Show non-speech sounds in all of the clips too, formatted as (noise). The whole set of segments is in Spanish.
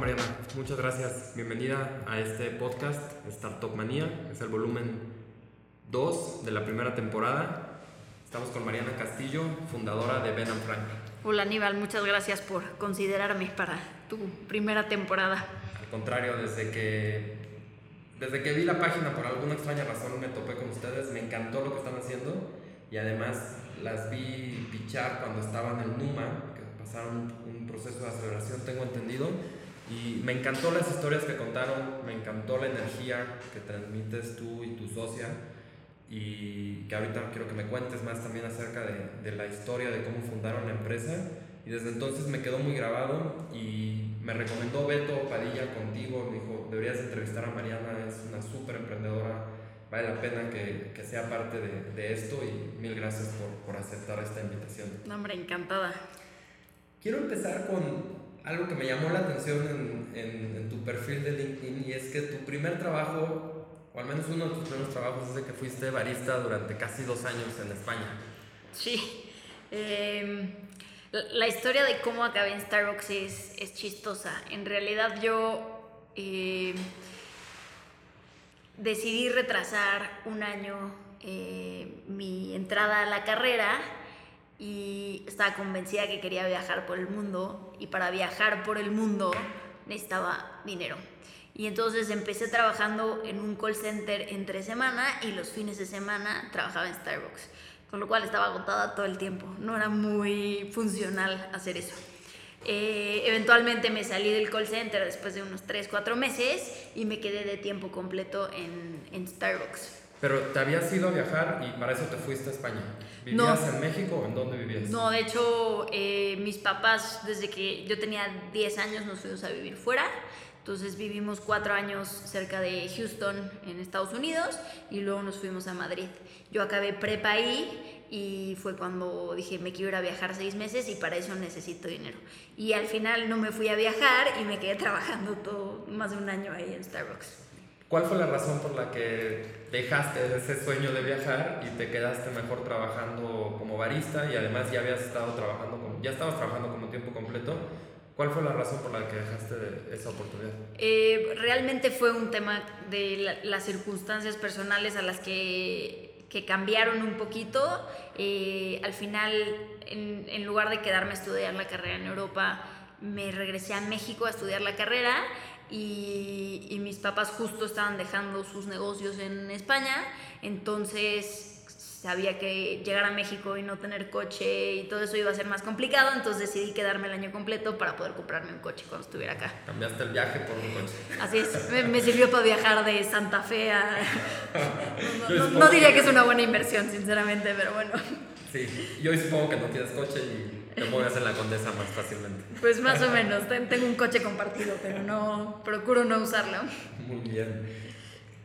Mariana, muchas gracias. Bienvenida a este podcast Startup Manía. Es el volumen 2 de la primera temporada. Estamos con Mariana Castillo, fundadora de Ben Frank. Hola Aníbal, muchas gracias por considerarme para tu primera temporada. Al contrario, desde que, desde que vi la página por alguna extraña razón me topé con ustedes, me encantó lo que están haciendo y además las vi pichar cuando estaban en Numa, que pasaron un proceso de aceleración, tengo entendido y me encantó las historias que contaron, me encantó la energía que transmites tú y tu socia. Y que ahorita quiero que me cuentes más también acerca de, de la historia de cómo fundaron la empresa. Y desde entonces me quedó muy grabado y me recomendó Beto Padilla contigo. Me dijo, deberías entrevistar a Mariana, es una súper emprendedora, vale la pena que, que sea parte de, de, esto y mil gracias por, por aceptar esta invitación. No, hombre, encantada. Quiero empezar con algo que me llamó la atención en, en, tu perfil de LinkedIn y es que tu primer trabajo, o al menos uno de tus primeros trabajos, es de que fuiste barista durante casi dos años en España. Sí. Eh, la historia de cómo acabé en Starbucks es, es chistosa. En realidad yo eh, decidí retrasar un año eh, mi entrada a la carrera y estaba convencida que quería viajar por el mundo y para viajar por el mundo necesitaba dinero. Y entonces empecé trabajando en un call center entre semana y los fines de semana trabajaba en Starbucks, con lo cual estaba agotada todo el tiempo. No era muy funcional hacer eso. Eh, eventualmente me salí del call center después de unos 3, 4 meses y me quedé de tiempo completo en, en Starbucks. Pero te habías ido a viajar y para eso te fuiste a España. ¿Vivías no, en México o en dónde vivías? No, de hecho, eh, mis papás, desde que yo tenía 10 años, nos fuimos a vivir fuera. Entonces vivimos cuatro años cerca de Houston, en Estados Unidos, y luego nos fuimos a Madrid. Yo acabé prepa ahí y fue cuando dije, me quiero ir a viajar seis meses y para eso necesito dinero. Y al final no me fui a viajar y me quedé trabajando todo, más de un año ahí en Starbucks. ¿Cuál fue la razón por la que dejaste ese sueño de viajar y te quedaste mejor trabajando como barista y además ya habías estado trabajando, como, ya estabas trabajando como tiempo completo? ¿Cuál fue la razón por la que dejaste de esa oportunidad? Eh, realmente fue un tema de la, las circunstancias personales a las que, que cambiaron un poquito. Eh, al final, en, en lugar de quedarme a estudiar la carrera en Europa, me regresé a México a estudiar la carrera y, y, mis papás justo estaban dejando sus negocios en España, entonces sabía que llegar a México y no tener coche y todo eso iba a ser más complicado, entonces decidí quedarme el año completo para poder comprarme un coche cuando estuviera acá. Cambiaste el viaje por un coche. Así es, me, me sirvió para viajar de Santa Fe a... (laughs) No, no, no diría que es una buena inversión, sinceramente, pero bueno. Sí, yo supongo que no tienes coche y te mueves en la condesa más fácilmente. Pues más o menos, tengo un coche compartido, pero no, procuro no usarlo. Muy bien.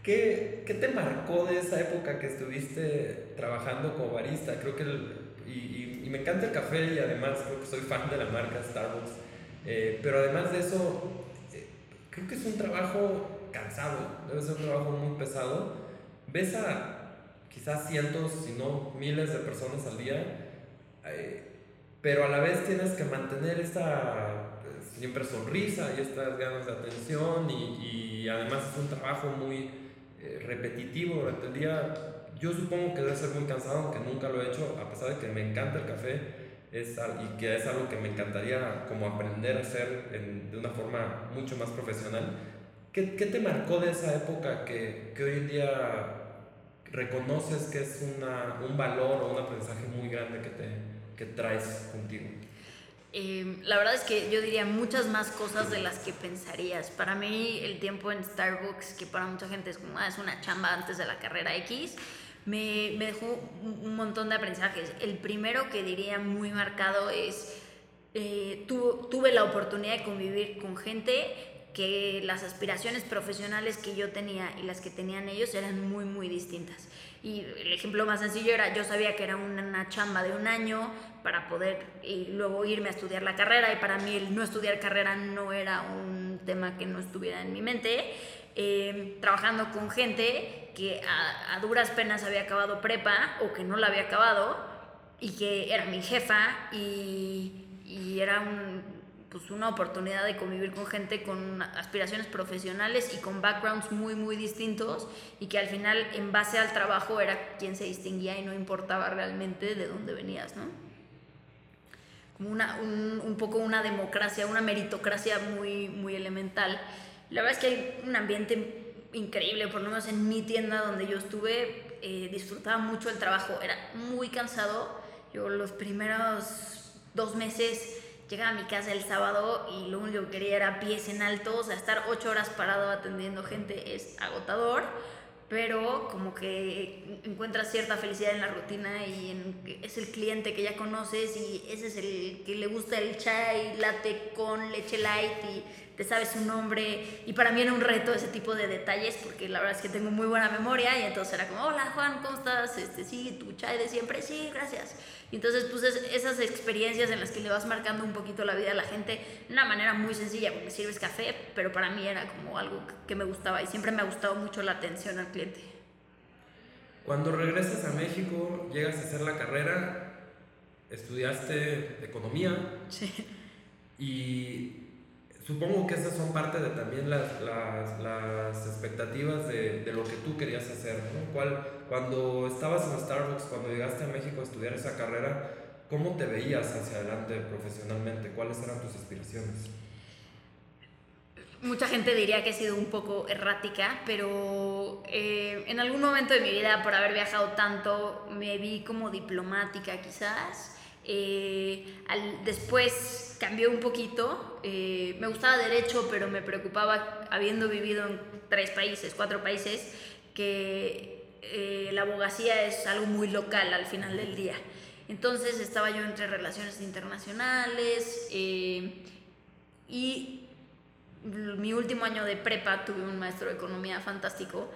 ¿Qué, ¿Qué, te marcó de esa época que estuviste trabajando como barista? Creo que, el, y, y, y, me encanta el café y además creo que soy fan de la marca Starbucks, eh, pero además de eso, eh, creo que es un trabajo cansado, debe ser un trabajo muy pesado. Ves a quizás cientos, si no miles de personas al día. Eh, pero a la vez tienes que mantener esta pues, siempre sonrisa y estas ganas de atención y, y además es un trabajo muy eh, repetitivo durante el día. Yo supongo que debe ser muy cansado, aunque nunca lo he hecho, a pesar de que me encanta el café es, y que es algo que me encantaría como aprender a hacer en, de una forma mucho más profesional. ¿Qué, ¿Qué, te marcó de esa época que, que hoy en día reconoces que es una, un valor o un aprendizaje muy grande que te, que traes contigo? Eh, la verdad es que yo diría muchas más cosas de las que pensarías. Para mí el tiempo en Starbucks, que para mucha gente es como, ah, es una chamba antes de la carrera X, me, me dejó un montón de aprendizajes. El primero que diría muy marcado es, eh, tu, tuve la oportunidad de convivir con gente que las aspiraciones profesionales que yo tenía y las que tenían ellos eran muy, muy distintas. Y el ejemplo más sencillo era, yo sabía que era una, chamba de un año para poder y luego irme a estudiar la carrera y para mí el no estudiar carrera no era un tema que no estuviera en mi mente. Eh, trabajando con gente que a, duras penas había acabado prepa o que no la había acabado y que era mi jefa y era un pues una oportunidad de convivir con gente con aspiraciones profesionales y con backgrounds muy, muy distintos y que al final en base al trabajo era quien se distinguía y no importaba realmente de dónde venías, ¿no? Como una, un, poco una democracia, una meritocracia muy, muy elemental. La verdad es que hay un ambiente increíble, por lo menos en mi tienda donde yo estuve, eh, disfrutaba mucho el trabajo, era muy cansado. Yo los primeros dos meses llegaba a mi casa el sábado y lo único que quería era pies en alto, o sea, estar ocho horas parado atendiendo gente es agotador, pero como que encuentras cierta felicidad en la rutina y en, es el cliente que ya conoces y ese es el que le gusta el chai latte con leche light y te sabes su nombre y para mí era un reto ese tipo de detalles porque la verdad es que tengo muy buena memoria y entonces era como, hola Juan, ¿cómo estás? Este, sí, tu chai de siempre, sí, gracias. Y entonces pues esas experiencias en las que le vas marcando un poquito la vida a la gente de una manera muy sencilla porque sirves café, pero para mí era como algo que me gustaba y siempre me ha gustado mucho la atención al cliente. Cuando regresas a México, llegas a hacer la carrera, estudiaste economía sí. y supongo que esas son parte de también las, las, las expectativas de, de, lo que tú querías hacer. ¿Cuál, cuando estabas en Starbucks, cuando llegaste a México a estudiar esa carrera, ¿cómo te veías hacia adelante profesionalmente? ¿Cuáles eran tus aspiraciones? Mucha gente diría que he sido un poco errática, pero eh, en algún momento de mi vida, por haber viajado tanto, me vi como diplomática quizás eh, después cambió un poquito. Eh, me gustaba derecho, pero me preocupaba, habiendo vivido en tres países, cuatro países, que eh, la abogacía es algo muy local al final del día. Entonces estaba yo entre relaciones internacionales y mi último año de prepa tuve un maestro de economía fantástico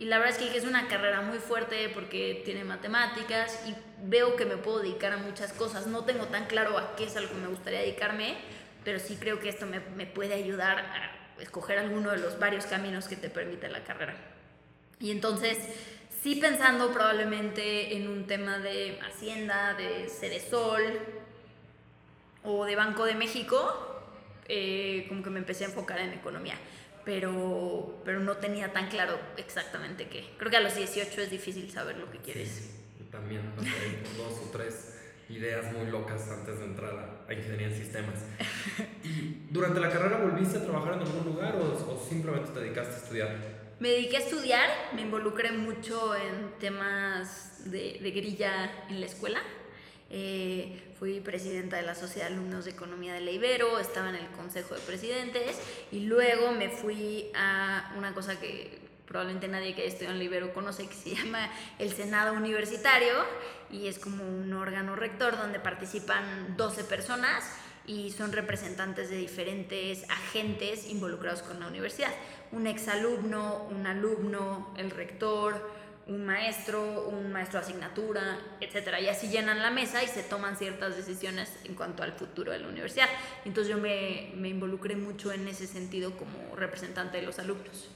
y la verdad es que es una carrera muy fuerte porque tiene matemáticas y veo que me puedo dedicar a muchas cosas. No tengo tan claro a qué es algo que me gustaría dedicarme, pero sí creo que esto me, me puede ayudar a escoger alguno de los varios caminos que te permite la carrera. Y entonces, sí pensando probablemente en un tema de Hacienda, de Ceresol o de Banco de México, eh, como que me empecé a enfocar en economía pero, pero no tenía tan claro exactamente qué. Creo que a los 18 es difícil saber lo que quieres. Sí, yo también pasé dos o tres ideas muy locas antes de entrar a, ingeniería en sistemas. (laughs) ¿Y durante la carrera volviste a trabajar en algún lugar o, o simplemente te dedicaste a estudiar? Me dediqué a estudiar, me involucré mucho en temas de, de grilla en la escuela. Eh, fui presidenta de la Sociedad de Alumnos de Economía de la Ibero, estaba en el Consejo de Presidentes y luego me fui a una cosa que probablemente nadie que haya en la Ibero conoce, que se llama el Senado Universitario y es como un órgano rector donde participan 12 personas y son representantes de diferentes agentes involucrados con la universidad. Un exalumno, un alumno, el rector, un maestro, un maestro de asignatura, etcétera. Y así llenan la mesa y se toman ciertas decisiones en cuanto al futuro de la universidad. Entonces yo me, me involucré mucho en ese sentido como representante de los alumnos.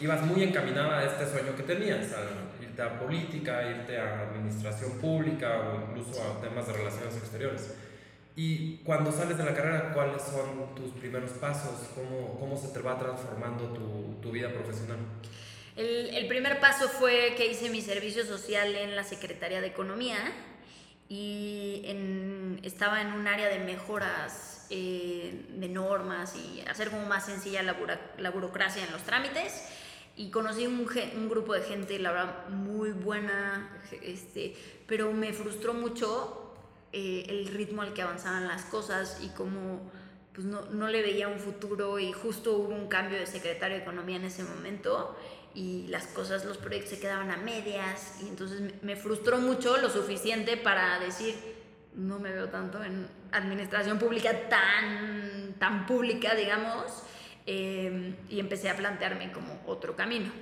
Ibas muy encaminada a este sueño que tenías, a irte a política, irte a administración pública o incluso a temas de relaciones exteriores. Y cuando sales de la carrera, ¿cuáles son tus primeros pasos? ¿Cómo, cómo se te va transformando tu, tu vida profesional? El, primer paso fue que hice mi servicio social en la Secretaría de Economía y estaba en un área de mejoras eh, de normas y hacer como más sencilla la, burocracia en los trámites. Y conocí un, un, grupo de gente, la verdad, muy buena, este, pero me frustró mucho eh, el ritmo al que avanzaban las cosas y cómo pues no, no, le veía un futuro y justo hubo un cambio de secretario de Economía en ese momento y las cosas, los proyectos se quedaban a medias y entonces me frustró mucho lo suficiente para decir, no me veo tanto en administración pública tan, tan pública, digamos, eh, y empecé a plantearme como otro camino.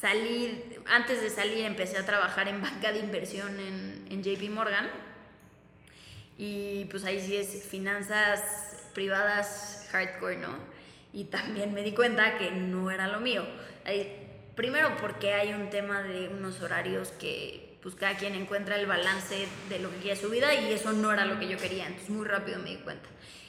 Salí, antes de salir empecé a trabajar en banca de inversión en, en JP Morgan y pues ahí sí es finanzas privadas hardcore, ¿no? Y también me di cuenta que no era lo mío. Primero porque hay un tema de unos horarios que pues cada quien encuentra el balance de lo que quiere su vida y eso no era lo que yo quería, entonces muy rápido me di cuenta.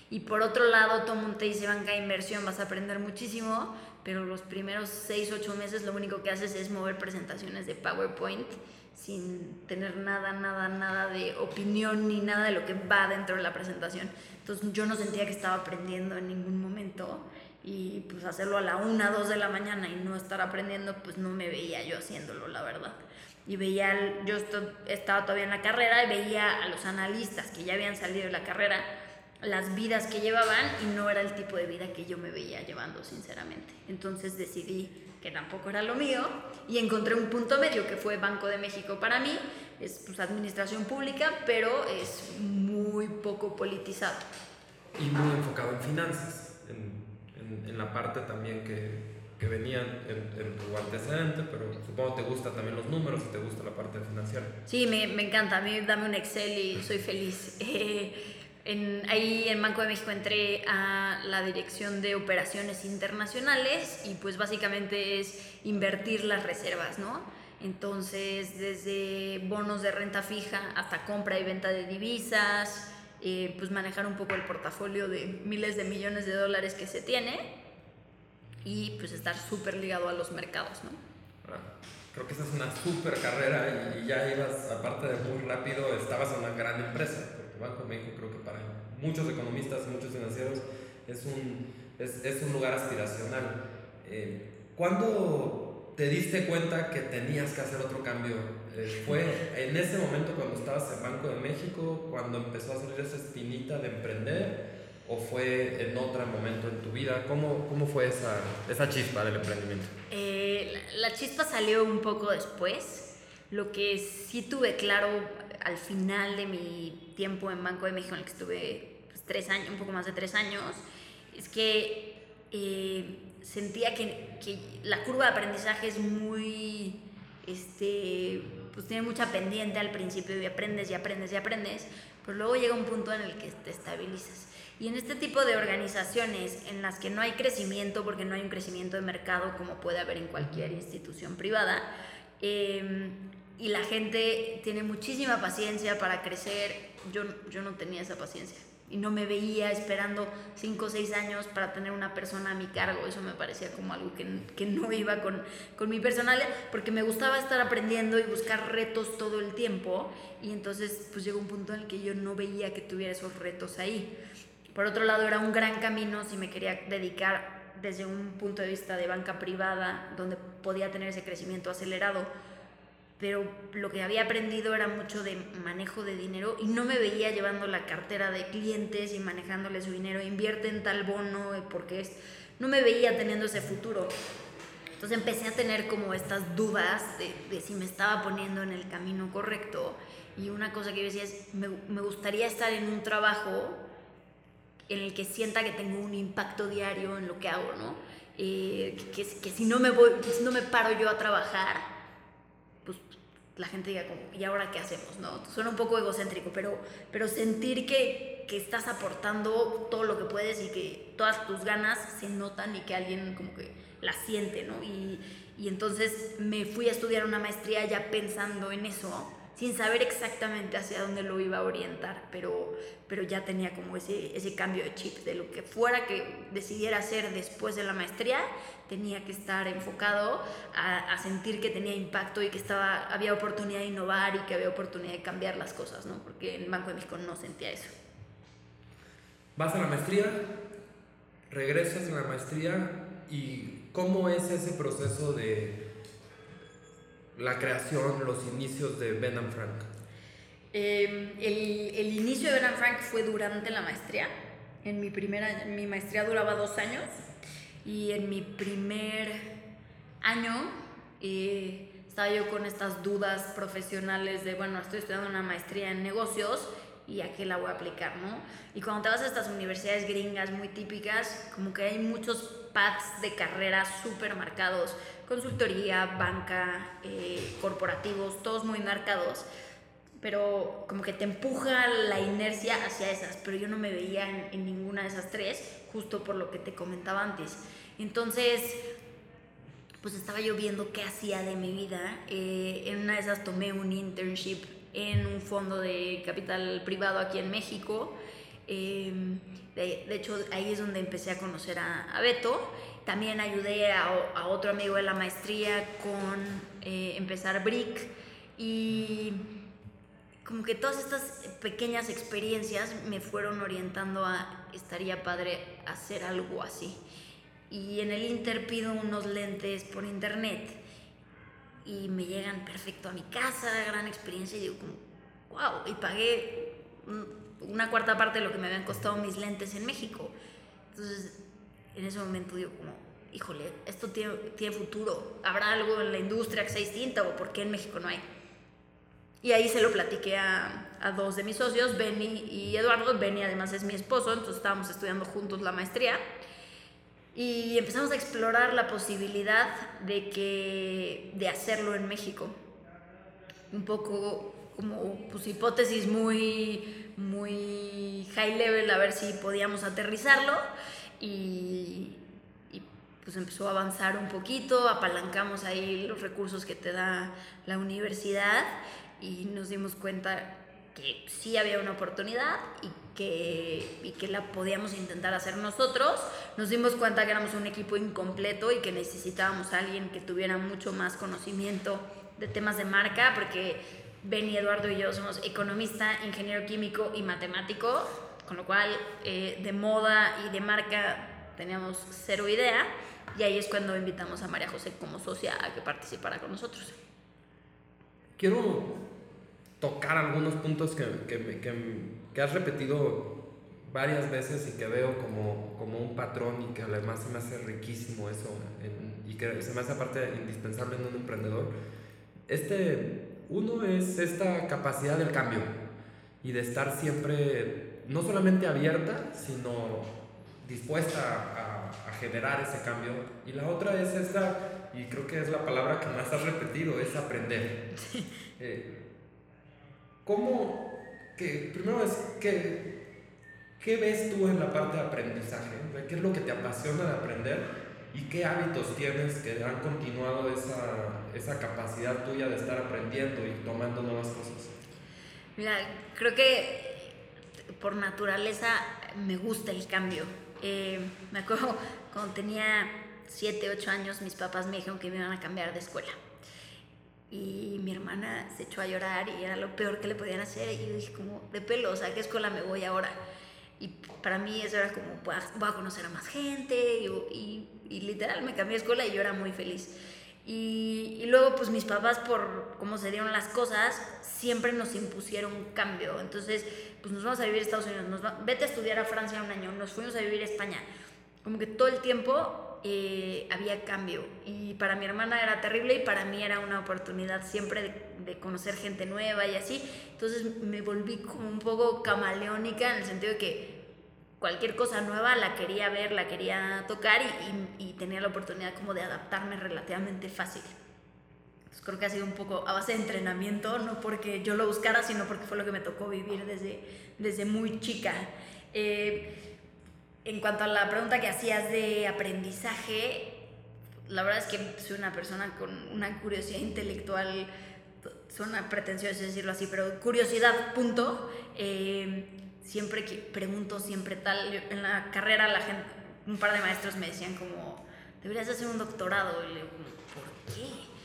Y por otro lado, todo mundo te dice banca de inversión, vas a aprender muchísimo, pero los primeros 6, 8 meses lo único que haces es mover presentaciones de PowerPoint sin tener nada, nada, nada de opinión ni nada de lo que va dentro de la presentación. Entonces yo no sentía que estaba aprendiendo en ningún momento y pues hacerlo a la 1, 2 de la mañana y no estar aprendiendo, pues no me veía yo haciéndolo, la verdad. Y veía, yo estaba todavía en la carrera y veía a los analistas que ya habían salido de la carrera, las vidas que llevaban y no era el tipo de vida que yo me veía llevando, sinceramente. Entonces decidí que tampoco era lo mío, y encontré un punto medio que fue Banco de México para mí, es pues, administración pública, pero es muy poco politizado. Y muy enfocado en finanzas, en, en, la parte también que, que venían en, en, tu antecedente, pero supongo que te gustan también los números y te gusta la parte financiera. Sí, me, me encanta, a mí dame un Excel y soy feliz. (laughs) Eh, en, ahí en Banco de México entré a la dirección de operaciones internacionales y pues básicamente es invertir las reservas, ¿no? Entonces, desde bonos de renta fija hasta compra y venta de divisas, eh, pues manejar un poco el portafolio de miles de millones de dólares que se tiene y pues estar súper ligado a los mercados, ¿no? Creo que esa es una súper carrera y ya ibas, aparte de muy rápido, estabas en una gran empresa Banco de México creo que para muchos economistas, muchos financieros, es un, es, es un lugar aspiracional. Eh, ¿Cuándo te diste cuenta que tenías que hacer otro cambio? Eh, ¿Fue en ese momento cuando estabas en Banco de México, cuando empezó a salir esa espinita de emprender? ¿O fue en otro momento en tu vida? ¿Cómo, cómo fue esa, esa chispa del emprendimiento? Eh, la, la chispa salió un poco después. Lo que sí tuve claro al final de mi tiempo en Banco de México, en el que estuve pues, tres años, un poco más de tres años, es que eh, sentía que, que, la curva de aprendizaje es muy, este, pues tiene mucha pendiente al principio y aprendes y aprendes y aprendes, pero luego llega un punto en el que te estabilizas. Y en este tipo de organizaciones en las que no hay crecimiento, porque no hay un crecimiento de mercado como puede haber en cualquier institución privada, eh, y la gente tiene muchísima paciencia para crecer. Yo, yo no tenía esa paciencia y no me veía esperando 5 o 6 años para tener una persona a mi cargo. Eso me parecía como algo que, que no iba con, con mi personalidad, porque me gustaba estar aprendiendo y buscar retos todo el tiempo. Y entonces pues llegó un punto en el que yo no veía que tuviera esos retos ahí. Por otro lado, era un gran camino si me quería dedicar desde un punto de vista de banca privada, donde podía tener ese crecimiento acelerado pero lo que había aprendido era mucho de manejo de dinero y no me veía llevando la cartera de clientes y manejándole su dinero, invierte en tal bono, eh, porque es, no me veía teniendo ese futuro. Entonces empecé a tener como estas dudas de, de si me estaba poniendo en el camino correcto y una cosa que yo decía es, me, me gustaría estar en un trabajo en el que sienta que tengo un impacto diario en lo que hago, ¿no? Eh, que, que, si no me voy, si no me paro yo a trabajar, la gente diga como, ¿y ahora qué hacemos? ¿no? Suena un poco egocéntrico, pero, pero sentir que, que estás aportando todo lo que puedes y que todas tus ganas se notan y que alguien como que las siente, ¿no? Y, y entonces me fui a estudiar una maestría ya pensando en eso sin saber exactamente hacia dónde lo iba a orientar, pero, pero ya tenía como ese, ese cambio de chip de lo que fuera que decidiera hacer después de la maestría, tenía que estar enfocado a, a, sentir que tenía impacto y que estaba, había oportunidad de innovar y que había oportunidad de cambiar las cosas, ¿no? porque en Banco de México no sentía eso. Vas a la maestría, regresas a la maestría y ¿cómo es ese proceso de la creación, los inicios de Ben and Frank? Eh, el, el, inicio de Ben and Frank fue durante la maestría. En mi primera, mi maestría duraba dos años y en mi primer año eh, estaba yo con estas dudas profesionales de, bueno, estoy estudiando una maestría en negocios y a qué la voy a aplicar, ¿no? Y cuando te vas a estas universidades gringas muy típicas, como que hay muchos paths de carrera súper marcados consultoría, banca, eh, corporativos, todos muy marcados, pero como que te empuja la inercia hacia esas, pero yo no me veía en, ninguna de esas tres, justo por lo que te comentaba antes. Entonces, pues estaba yo viendo qué hacía de mi vida. Eh, en una de esas tomé un internship en un fondo de capital privado aquí en México. Em, de, hecho, ahí es donde empecé a conocer a, Beto. También ayudé a, otro amigo de la maestría con eh, empezar Brick. Y como que todas estas pequeñas experiencias me fueron orientando a estaría padre hacer algo así. Y en el Inter pido unos lentes por internet y me llegan perfecto a mi casa, gran experiencia y digo como, wow, y pagué una cuarta parte de lo que me habían costado mis lentes en México. Entonces, en ese momento digo como, híjole, esto tiene, tiene futuro, habrá algo en la industria que sea distinta o por qué en México no hay. Y ahí se lo platiqué a, a dos de mis socios, Benny y Eduardo. Benny además es mi esposo, entonces estábamos estudiando juntos la maestría. Y empezamos a explorar la posibilidad de, que, de hacerlo en México. Un poco como pues, hipótesis muy, muy high level, a ver si podíamos aterrizarlo. Y, pues empezó a avanzar un poquito, apalancamos ahí los recursos que te da la universidad y nos dimos cuenta que sí había una oportunidad y que, y que la podíamos intentar hacer nosotros. Nos dimos cuenta que éramos un equipo incompleto y que necesitábamos a alguien que tuviera mucho más conocimiento de temas de marca, porque Ben y Eduardo y yo somos economista, ingeniero químico y matemático, con lo cual eh, de moda y de marca teníamos cero idea. Y ahí es cuando invitamos a María José como socia a que participara con nosotros. Quiero tocar algunos puntos que, que, que, has repetido varias veces y que veo como, como, un patrón y que además se me hace riquísimo eso y que se me hace parte indispensable en un emprendedor. Este, uno es esta capacidad del cambio y de estar siempre no solamente abierta, sino dispuesta a, a, generar ese cambio. Y la otra es esta, y creo que es la palabra que más has repetido, es aprender. Eh, ¿Cómo, que, primero es, ¿qué, ¿qué ves tú en la parte de aprendizaje? ¿Qué es lo que te apasiona de aprender? ¿Y qué hábitos tienes que han continuado esa, esa capacidad tuya de estar aprendiendo y tomando nuevas cosas? Mira, creo que por naturaleza me gusta el cambio. Eh, me acuerdo cuando tenía 7, 8 años, mis papás me dijeron que me iban a cambiar de escuela y mi hermana se echó a llorar y era lo peor que le podían hacer y yo dije como de pelo, ¿a qué escuela me voy ahora? Y para mí eso era como, voy a, conocer a más gente y, y, literal me cambié de escuela y yo era muy feliz. Y, y, luego pues mis papás por cómo se dieron las cosas siempre nos impusieron un cambio. Entonces pues nos vamos a vivir a Estados Unidos, nos vete a estudiar a Francia un año, nos fuimos a vivir a España. Como que todo el tiempo eh, había cambio. Y para mi hermana era terrible y para mí era una oportunidad siempre de, conocer gente nueva y así. Entonces me volví como un poco camaleónica en el sentido de que cualquier cosa nueva la quería ver, la quería tocar y, tenía la oportunidad como de adaptarme relativamente fácil. Entonces creo que ha sido un poco a base de entrenamiento, no porque yo lo buscara, sino porque fue lo que me tocó vivir desde, desde muy chica. Eh, en cuanto a la pregunta que hacías de aprendizaje, la verdad es que soy una persona con una curiosidad intelectual, suena pretencioso decirlo así, pero curiosidad, punto. Eh, siempre que pregunto, siempre tal. En la carrera, la gente, un par de maestros me decían como, deberías hacer un doctorado. Y le digo, ¿por qué?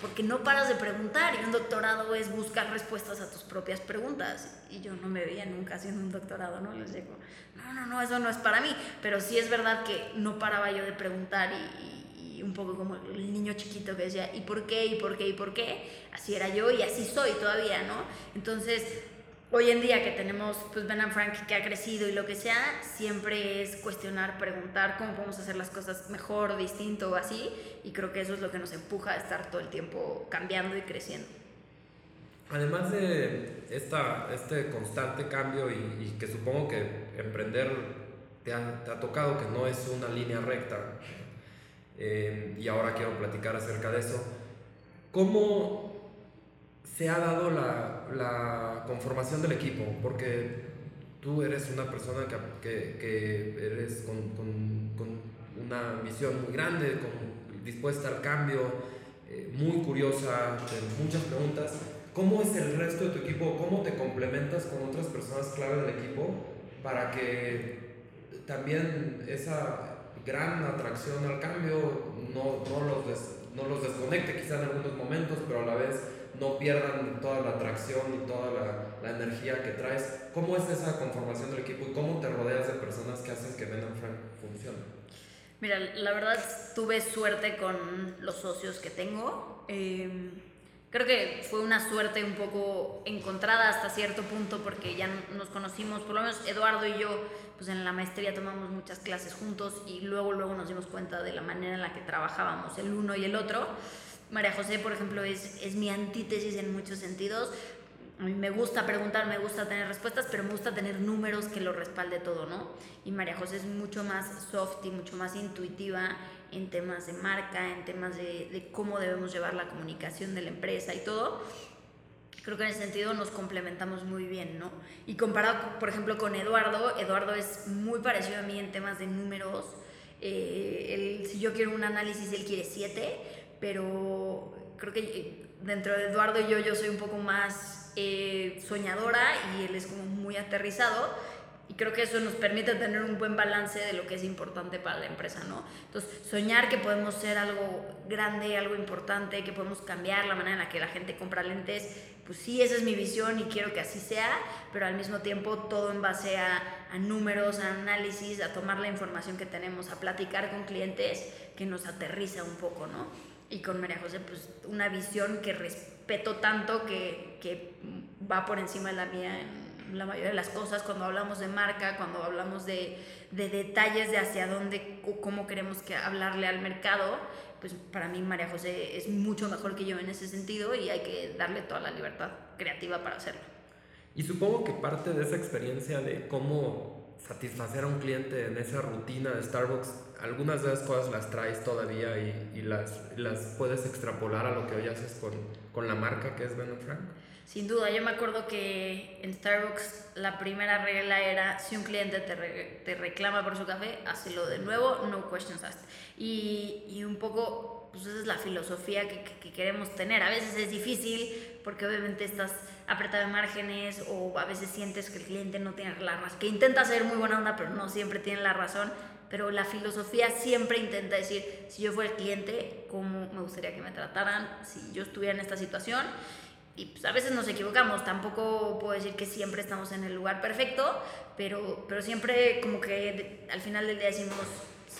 porque no paras de preguntar y un doctorado es buscar respuestas a tus propias preguntas. Y yo no me veía nunca haciendo un doctorado, ¿no? Les digo, no, no, no, eso no es para mí. Pero sí es verdad que no paraba yo de preguntar y un poco como el niño chiquito que decía, ¿y por qué? ¿y por qué? ¿y por qué? Así era yo y así soy todavía, ¿no? Entonces hoy en día que tenemos pues Ben Frank que ha crecido y lo que sea, siempre es cuestionar, preguntar cómo podemos hacer las cosas mejor, distinto así, y creo que eso es lo que nos empuja a estar todo el tiempo cambiando y creciendo. Además de esta, este constante cambio y, que supongo que emprender te ha, te ha, tocado, que no es una línea recta, eh, y ahora quiero platicar acerca de eso, ¿cómo se ha dado la, la, conformación del equipo, porque tú eres una persona que, que, eres con, con, con, una misión muy grande, dispuesta al cambio, eh, muy curiosa, muchas preguntas. ¿Cómo es el resto de tu equipo? ¿Cómo te complementas con otras personas clave del equipo para que también esa gran atracción al cambio no, no, los, no los desconecte quizá en algunos momentos, pero a la vez no pierdan toda la atracción y toda la, la, energía que traes. ¿Cómo es esa conformación del equipo y cómo te rodeas de personas que hacen que Ben Frank funcione? Mira, la verdad tuve suerte con los socios que tengo. Eh, creo que fue una suerte un poco encontrada hasta cierto punto porque ya nos conocimos, por lo menos Eduardo y yo, pues en la maestría tomamos muchas clases juntos y luego luego nos dimos cuenta de la manera en la que trabajábamos el uno y el otro. María José, por ejemplo, es, es mi antítesis en muchos sentidos. A mí me gusta preguntar, me gusta tener respuestas, pero me gusta tener números que lo respalde todo, ¿no? Y María José es mucho más soft y mucho más intuitiva en temas de marca, en temas de, de cómo debemos llevar la comunicación de la empresa y todo creo que en ese sentido nos complementamos muy bien, ¿no? Y comparado, por ejemplo, con Eduardo, Eduardo es muy parecido a mí en temas de números. Eh, él, si yo quiero un análisis, él quiere siete, pero creo que eh, dentro de Eduardo y yo, yo soy un poco más eh, soñadora y él es como muy aterrizado. Y creo que eso nos permite tener un buen balance de lo que es importante para la empresa, ¿no? Entonces, soñar que podemos ser algo grande, algo importante, que podemos cambiar la manera en la que la gente compra lentes, pues sí, esa es mi visión y quiero que así sea, pero al mismo tiempo todo en base a, a números, a análisis, a tomar la información que tenemos, a platicar con clientes que nos aterriza un poco, ¿no? Y con María José, pues una visión que respeto tanto que, que va por encima de la mía en la mayoría de las cosas, cuando hablamos de marca, cuando hablamos de, de detalles de hacia dónde, cómo queremos que hablarle al mercado, pues para mí María José es mucho mejor que yo en ese sentido y hay que darle toda la libertad creativa para hacerlo. Y supongo que parte de esa experiencia de cómo satisfacer a un cliente en esa rutina de Starbucks, algunas de esas cosas las traes todavía y, y las, las puedes extrapolar a lo que hoy haces con, con la marca que es Ben Frank. Sin duda, yo me acuerdo que en Starbucks la primera regla era si un cliente te, te reclama por su café, hazlo de nuevo, no questions asked. Y, y un poco, pues esa es la filosofía que, que, que, queremos tener. A veces es difícil porque obviamente estás apretado de márgenes o a veces sientes que el cliente no tiene la razón, que intenta ser muy buena onda, pero no siempre tiene la razón. Pero la filosofía siempre intenta decir, si yo fuera el cliente, ¿cómo me gustaría que me trataran? Si yo estuviera en esta situación y pues a veces nos equivocamos, tampoco puedo decir que siempre estamos en el lugar perfecto, pero, pero siempre como que al final del día decimos,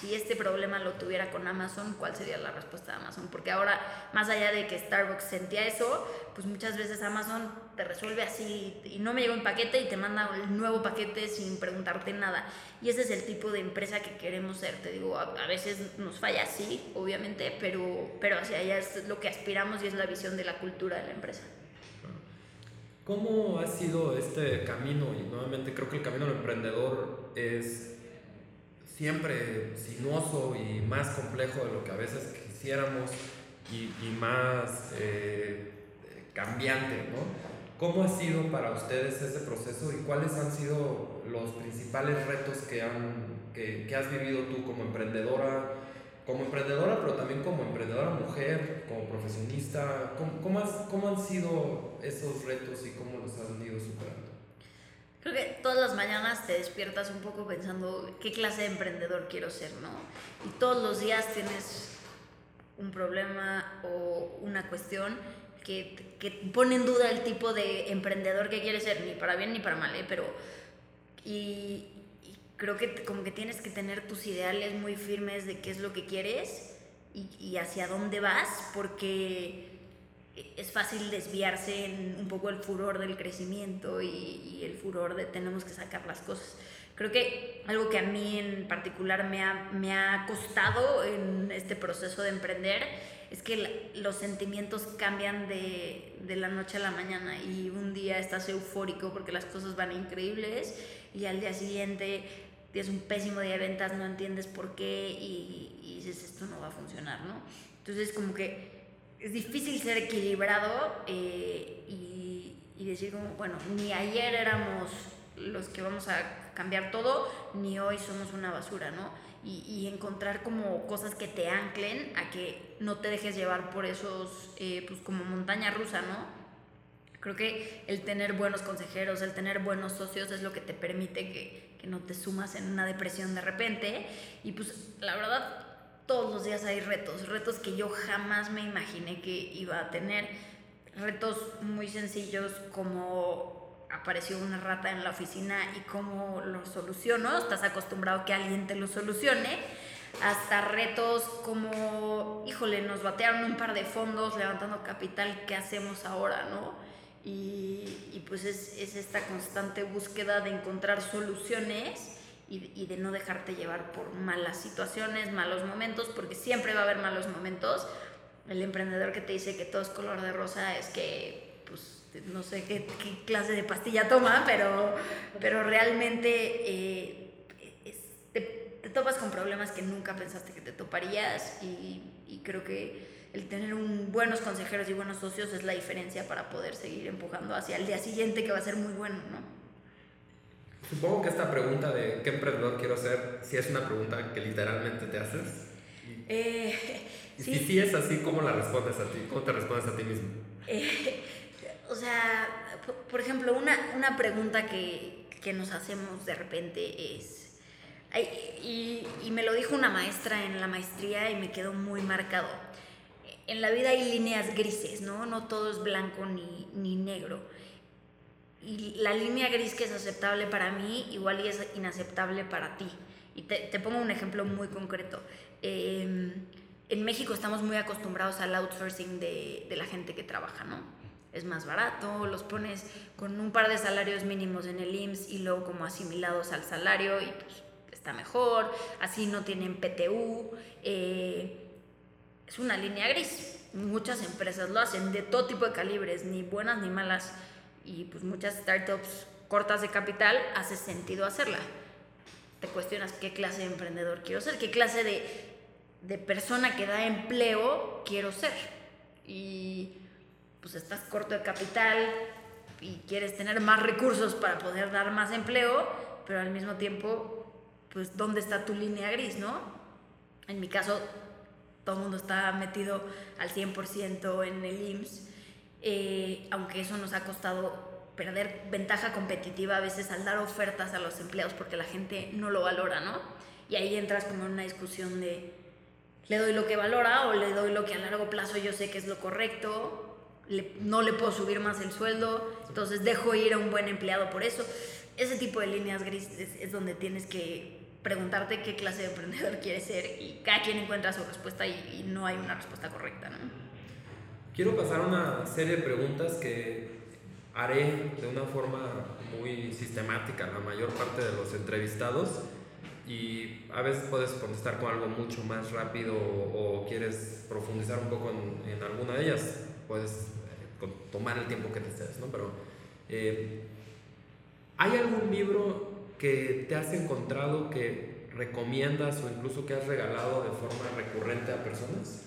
si este problema lo tuviera con Amazon, ¿cuál sería la respuesta de Amazon? Porque ahora, más allá de que Starbucks sentía eso, pues muchas veces Amazon te resuelve así y no me llegó un paquete y te manda el nuevo paquete sin preguntarte nada. Y ese es el tipo de empresa que queremos ser. Te digo, a, veces nos falla así, obviamente, pero, pero hacia allá es lo que aspiramos y es la visión de la cultura de la empresa. ¿Cómo ha sido este camino? Y nuevamente creo que el camino del emprendedor es siempre sinuoso y más complejo de lo que a veces quisiéramos y, y más eh, cambiante, ¿no? ¿Cómo ha sido para ustedes ese proceso y cuáles han sido los principales retos que, han, que, que has vivido tú como emprendedora? como emprendedora, pero también como emprendedora mujer, como profesionista, ¿cómo, cómo, has, ¿cómo, han sido esos retos y cómo los han ido superando? Creo que todas las mañanas te despiertas un poco pensando qué clase de emprendedor quiero ser, ¿no? Y todos los días tienes un problema o una cuestión que, que pone en duda el tipo de emprendedor que quieres ser, ni para bien ni para mal, ¿eh? Pero... Y, creo que como que tienes que tener tus ideales muy firmes de qué es lo que quieres y, y hacia dónde vas, porque es fácil desviarse en un poco el furor del crecimiento y, y, el furor de tenemos que sacar las cosas. Creo que algo que a mí en particular me ha, me ha costado en este proceso de emprender es que los sentimientos cambian de, de la noche a la mañana y un día estás eufórico porque las cosas van increíbles y al día siguiente tienes un pésimo día de ventas, no entiendes por qué y, y, dices esto no va a funcionar, ¿no? Entonces como que es difícil ser equilibrado eh, y, y, decir como, bueno, ni ayer éramos los que vamos a cambiar todo, ni hoy somos una basura, ¿no? Y, y encontrar como cosas que te anclen a que no te dejes llevar por esos, eh, pues como montaña rusa, ¿no? Creo que el tener buenos consejeros, el tener buenos socios es lo que te permite que, que no te sumas en una depresión de repente. Y pues la verdad, todos los días hay retos, retos que yo jamás me imaginé que iba a tener. Retos muy sencillos como apareció una rata en la oficina y cómo lo soluciono, estás acostumbrado que alguien te lo solucione, hasta retos como, híjole, nos batearon un par de fondos levantando capital, ¿qué hacemos ahora, no? Y, y pues es, es, esta constante búsqueda de encontrar soluciones y, y, de no dejarte llevar por malas situaciones, malos momentos, porque siempre va a haber malos momentos. El emprendedor que te dice que todo es color de rosa es que, pues, no sé qué, qué clase de pastilla toma, pero, pero realmente eh, es, te, te, topas con problemas que nunca pensaste que te toparías y, y creo que el tener un, buenos consejeros y buenos socios es la diferencia para poder seguir empujando hacia el día siguiente que va a ser muy bueno, ¿no? Supongo que esta pregunta de qué emprendedor quiero ser, si es una pregunta que literalmente te haces. Eh, y sí. si sí es así, ¿cómo la respondes a ti? ¿Cómo te respondes a ti mismo? Eh, (laughs) o sea, por ejemplo, una, una pregunta que, que nos hacemos de repente es, y, y me lo dijo una maestra en la maestría y me quedó muy marcado. En la vida hay líneas grises, ¿no? No todo es blanco ni, ni negro y la línea gris que es aceptable para mí igual y es inaceptable para ti. Y te, te pongo un ejemplo muy concreto. Eh, en México estamos muy acostumbrados al outsourcing de, de, la gente que trabaja, ¿no? Es más barato, los pones con un par de salarios mínimos en el IMSS y luego como asimilados al salario y pues está mejor, así no tienen PTU. Eh, es una línea gris. Muchas empresas lo hacen de todo tipo de calibres, ni buenas ni malas y pues muchas startups cortas de capital hace sentido hacerla. Te cuestionas qué clase de emprendedor quiero ser, qué clase de, de persona que da empleo quiero ser. Y pues estás corto de capital y quieres tener más recursos para poder dar más empleo, pero al mismo tiempo, pues ¿dónde está tu línea gris, no? En mi caso, todo el mundo está metido al 100% en el IMSS eh, aunque eso nos ha costado perder ventaja competitiva a veces al dar ofertas a los empleados porque la gente no lo valora, ¿no? Y ahí entras como en una discusión de, ¿le doy lo que valora o le doy lo que a largo plazo yo sé que es lo correcto? Le, no le puedo subir más el sueldo, entonces dejo ir a un buen empleado por eso. Ese tipo de líneas grises es, es donde tienes que preguntarte qué clase de (laughs) emprendedor quieres ser y cada quien encuentra su respuesta y, y no hay una respuesta correcta, ¿no? Quiero pasar a una serie de preguntas que haré de una forma muy sistemática la mayor parte de los entrevistados y a veces puedes contestar con algo mucho más rápido o, quieres profundizar un poco en, alguna de ellas, puedes eh, tomar el tiempo que desees, ¿no? Pero, eh, ¿hay algún libro que te has encontrado que recomiendas o incluso que has regalado de forma recurrente a personas?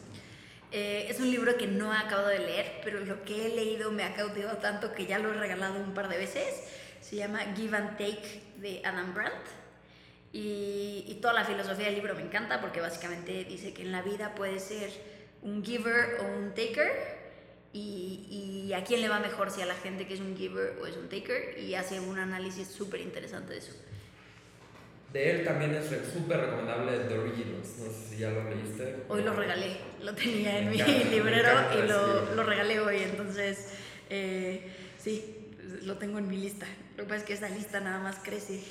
Eh, es un libro que no he acabado de leer, pero lo que he leído me ha cautivado tanto que ya lo he regalado un par de veces. Se llama Give and Take de Adam Brandt. Y, y, toda la filosofía del libro me encanta porque básicamente dice que en la vida puede ser un giver o un taker. Y, a quién le va mejor, si a la gente que es un giver o es un taker. Y hace un análisis súper interesante de eso. De él también es súper recomendable The Originals. No sé si ya lo leíste. Hoy lo regalé. Lo tenía en mi librero y lo, lo, regalé hoy. Entonces, eh, sí, lo tengo en mi lista. Lo que pasa es que esa lista nada más crece.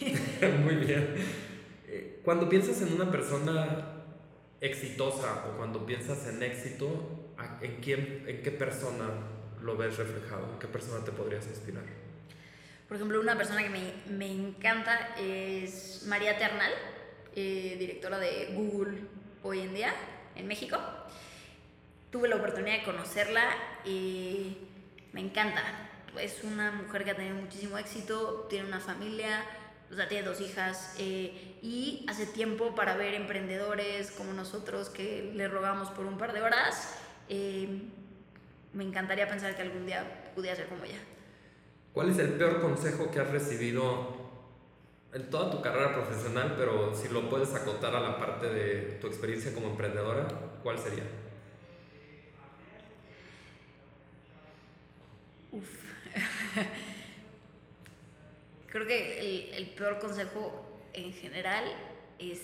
(laughs) (laughs) Muy bien. Cuando piensas en una persona exitosa o cuando piensas en éxito, ¿en, quién, en qué persona lo ves reflejado? ¿En qué persona te podrías inspirar? Por ejemplo, una persona que me, me encanta es María Ternal, eh, directora de Google hoy en día en México. Tuve la oportunidad de conocerla y me encanta. Es una mujer que ha tenido muchísimo éxito, tiene una familia, o sea, tiene dos hijas eh, y hace tiempo para ver emprendedores como nosotros que le rogamos por un par de horas. Eh, me encantaría pensar que algún día pudiera ser como ella. ¿Cuál es el peor consejo que has recibido en toda tu carrera profesional, pero si lo puedes acotar a la parte de tu experiencia como emprendedora, ¿cuál sería? Uf. (laughs) Creo que el, el, peor consejo en general es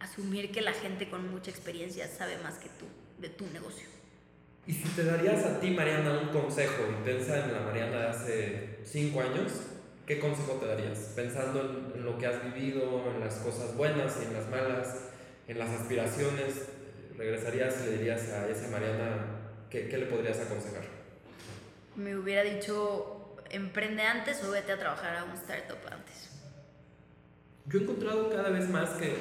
asumir que la gente con mucha experiencia sabe más que tú de tu negocio. Y si te darías a ti, Mariana, un consejo y piensa en la Mariana de hace cinco años, ¿qué consejo te darías? Pensando en, lo que has vivido, en las cosas buenas y en las malas, en las aspiraciones, ¿regresarías y le dirías a esa Mariana qué, qué le podrías aconsejar? Me hubiera dicho, emprende antes o vete a trabajar a un startup antes. Yo he encontrado cada vez más que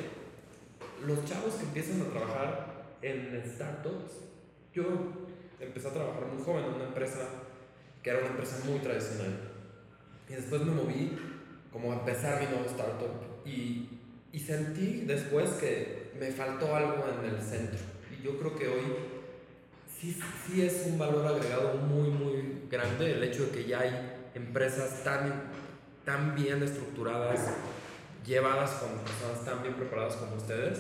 los chavos que empiezan a trabajar en startups, yo empecé a trabajar muy joven en una empresa que era una empresa muy tradicional y después me moví como a empezar mi nuevo startup y, y sentí después que me faltó algo en el centro. Y yo creo que hoy sí, sí es un valor agregado muy, muy grande el hecho de que ya hay empresas tan, tan bien estructuradas, llevadas con personas tan bien preparadas como ustedes,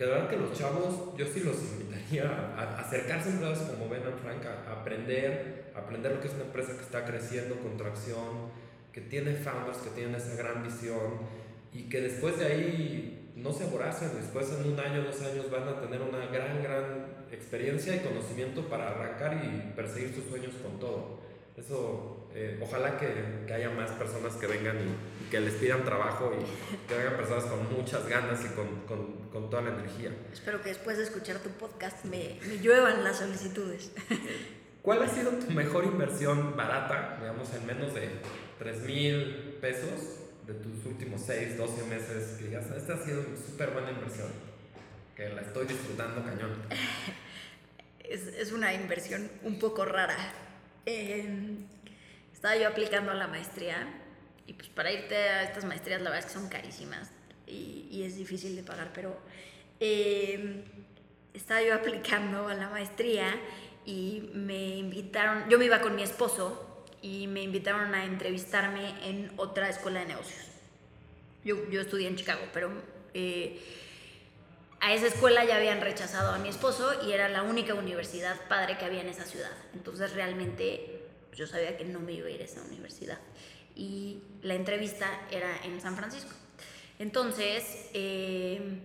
que de verdad que los chavos, yo sí los invitaría a, acercarse a empresas como Venom Franca, a aprender, aprender lo que es una empresa que está creciendo con tracción, que tiene founders que tienen esa gran visión y que después de ahí no se aboracen, después en un año, dos años van a tener una gran, gran experiencia y conocimiento para arrancar y perseguir sus sueños con todo. Eso, eh, ojalá que, que, haya más personas que vengan y, que les pidan trabajo y que vengan personas con muchas ganas y con, con, con, toda la energía. Espero que después de escuchar tu podcast me, me lluevan las solicitudes. ¿Cuál ha sido tu mejor inversión barata, digamos, en menos de 3 mil pesos de tus últimos 6, 12 meses que digas, esta ha sido una súper buena inversión, que la estoy disfrutando cañón? (laughs) Es, es una inversión un poco rara. Eh, estaba yo aplicando a la maestría y pues para irte a estas maestrías la verdad es que son carísimas y, y es difícil de pagar, pero eh, estaba yo (laughs) aplicando a la maestría y me invitaron, yo me iba con mi esposo y me invitaron a entrevistarme en otra escuela de negocios. Yo, yo estudié en Chicago, pero eh, a esa escuela ya habían rechazado a mi esposo y era la única universidad padre que había en esa ciudad. Entonces realmente yo sabía que no me iba a ir a esa universidad. Y la entrevista era en San Francisco. Entonces eh,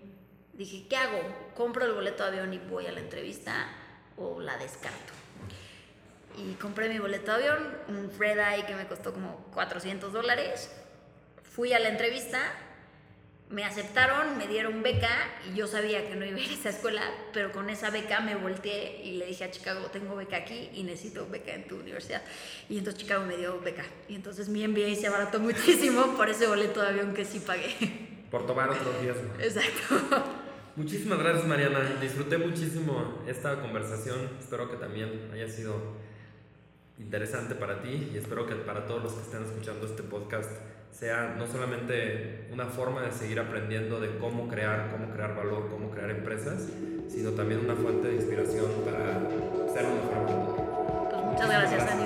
dije, ¿qué hago? ¿Compro el boleto de avión y voy a la entrevista o la descarto? y compré mi boleto de avión, un Red Eye que me costó como 400 dólares. Fui a la entrevista, me aceptaron, me dieron beca y yo sabía que no iba a ir a esa escuela, pero con esa beca me volteé y le dije a Chicago, tengo beca aquí y necesito beca en tu universidad. Y entonces Chicago me dio beca. Y entonces mi MBA se abarató muchísimo por ese boleto de avión que sí pagué. Por tomar otros días. Exacto. Muchísimas gracias Mariana, disfruté muchísimo esta conversación, espero que también haya sido interesante para ti y espero que para todos los que estén escuchando este podcast sea no solamente una forma de seguir aprendiendo de cómo crear, cómo crear valor, cómo crear empresas, sino también una fuente de inspiración para ser un mejor Pues muchas gracias, Aníbal.